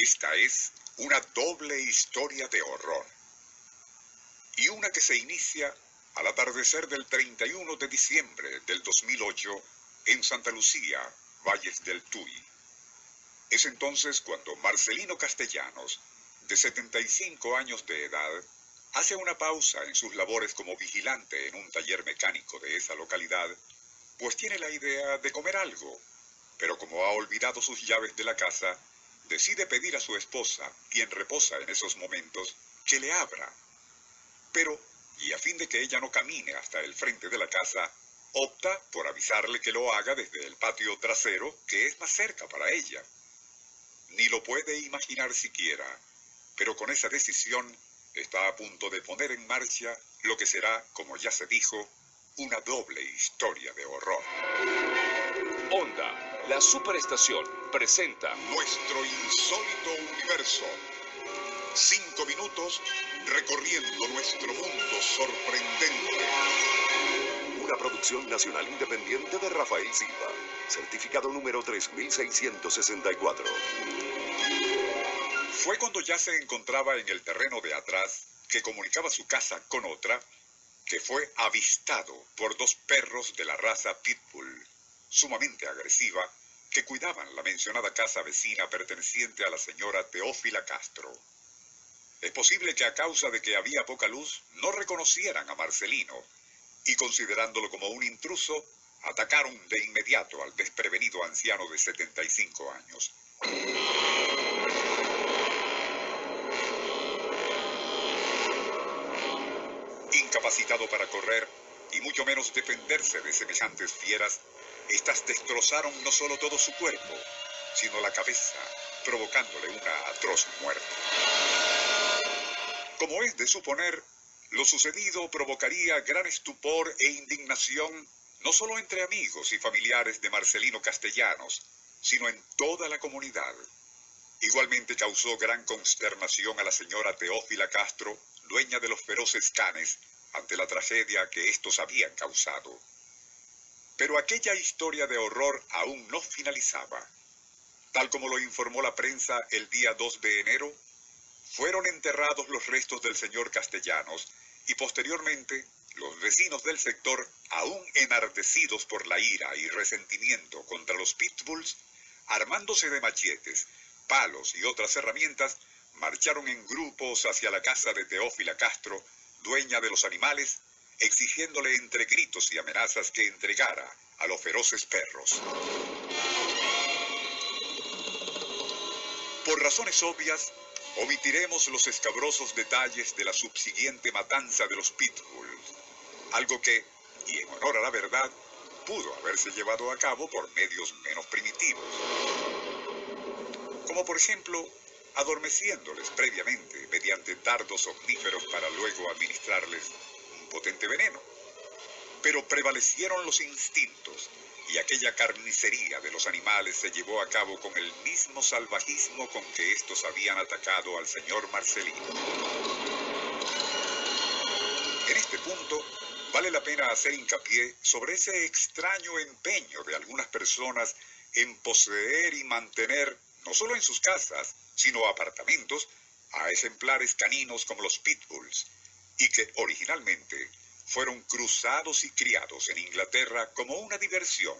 Esta es una doble historia de horror. Y una que se inicia al atardecer del 31 de diciembre del 2008 en Santa Lucía, Valles del Tuy. Es entonces cuando Marcelino Castellanos, de 75 años de edad, hace una pausa en sus labores como vigilante en un taller mecánico de esa localidad, pues tiene la idea de comer algo, pero como ha olvidado sus llaves de la casa, decide pedir a su esposa, quien reposa en esos momentos, que le abra. Pero, y a fin de que ella no camine hasta el frente de la casa, opta por avisarle que lo haga desde el patio trasero, que es más cerca para ella. Ni lo puede imaginar siquiera, pero con esa decisión está a punto de poner en marcha lo que será, como ya se dijo, una doble historia de horror. Onda, la superestación, presenta Nuestro insólito universo. Cinco minutos recorriendo nuestro mundo sorprendente. una producción nacional independiente de Rafael Silva, certificado número 3664. Fue cuando ya se encontraba en el terreno de atrás, que comunicaba su casa con otra, que fue avistado por dos perros de la raza Pitbull, sumamente agresiva, que cuidaban la mencionada casa vecina perteneciente a la señora Teófila Castro. Es posible que a causa de que había poca luz no reconocieran a Marcelino y considerándolo como un intruso, atacaron de inmediato al desprevenido anciano de 75 años. Incapacitado para correr y mucho menos defenderse de semejantes fieras, estas destrozaron no solo todo su cuerpo, sino la cabeza, provocándole una atroz muerte. Como es de suponer, lo sucedido provocaría gran estupor e indignación no solo entre amigos y familiares de Marcelino Castellanos, sino en toda la comunidad. Igualmente causó gran consternación a la señora Teófila Castro, dueña de los feroces canes, ante la tragedia que estos habían causado. Pero aquella historia de horror aún no finalizaba. Tal como lo informó la prensa el día 2 de enero, fueron enterrados los restos del señor Castellanos y posteriormente los vecinos del sector, aún enardecidos por la ira y resentimiento contra los pitbulls, armándose de machetes, palos y otras herramientas, marcharon en grupos hacia la casa de Teófila Castro, dueña de los animales, exigiéndole entre gritos y amenazas que entregara a los feroces perros. Por razones obvias, omitiremos los escabrosos detalles de la subsiguiente matanza de los pitbulls, algo que, y en honor a la verdad, pudo haberse llevado a cabo por medios menos primitivos. Como por ejemplo, adormeciéndoles previamente mediante dardos omníferos para luego administrarles potente veneno. Pero prevalecieron los instintos y aquella carnicería de los animales se llevó a cabo con el mismo salvajismo con que estos habían atacado al señor Marcelino. En este punto, vale la pena hacer hincapié sobre ese extraño empeño de algunas personas en poseer y mantener, no solo en sus casas, sino apartamentos, a ejemplares caninos como los pitbulls, y que originalmente fueron cruzados y criados en Inglaterra como una diversión,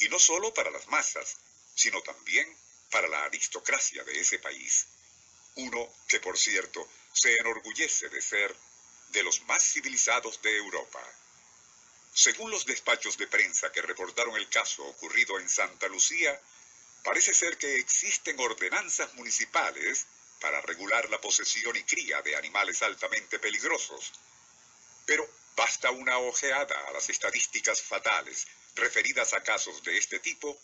y no solo para las masas, sino también para la aristocracia de ese país. Uno que, por cierto, se enorgullece de ser de los más civilizados de Europa. Según los despachos de prensa que reportaron el caso ocurrido en Santa Lucía, parece ser que existen ordenanzas municipales para regular la posesión y cría de animales altamente peligrosos. Pero basta una ojeada a las estadísticas fatales referidas a casos de este tipo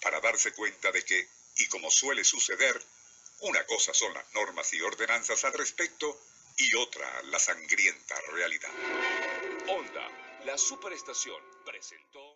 para darse cuenta de que, y como suele suceder, Una cosa son las normas y ordenanzas al respecto y otra la sangrienta realidad. Honda, la superestación, presentó...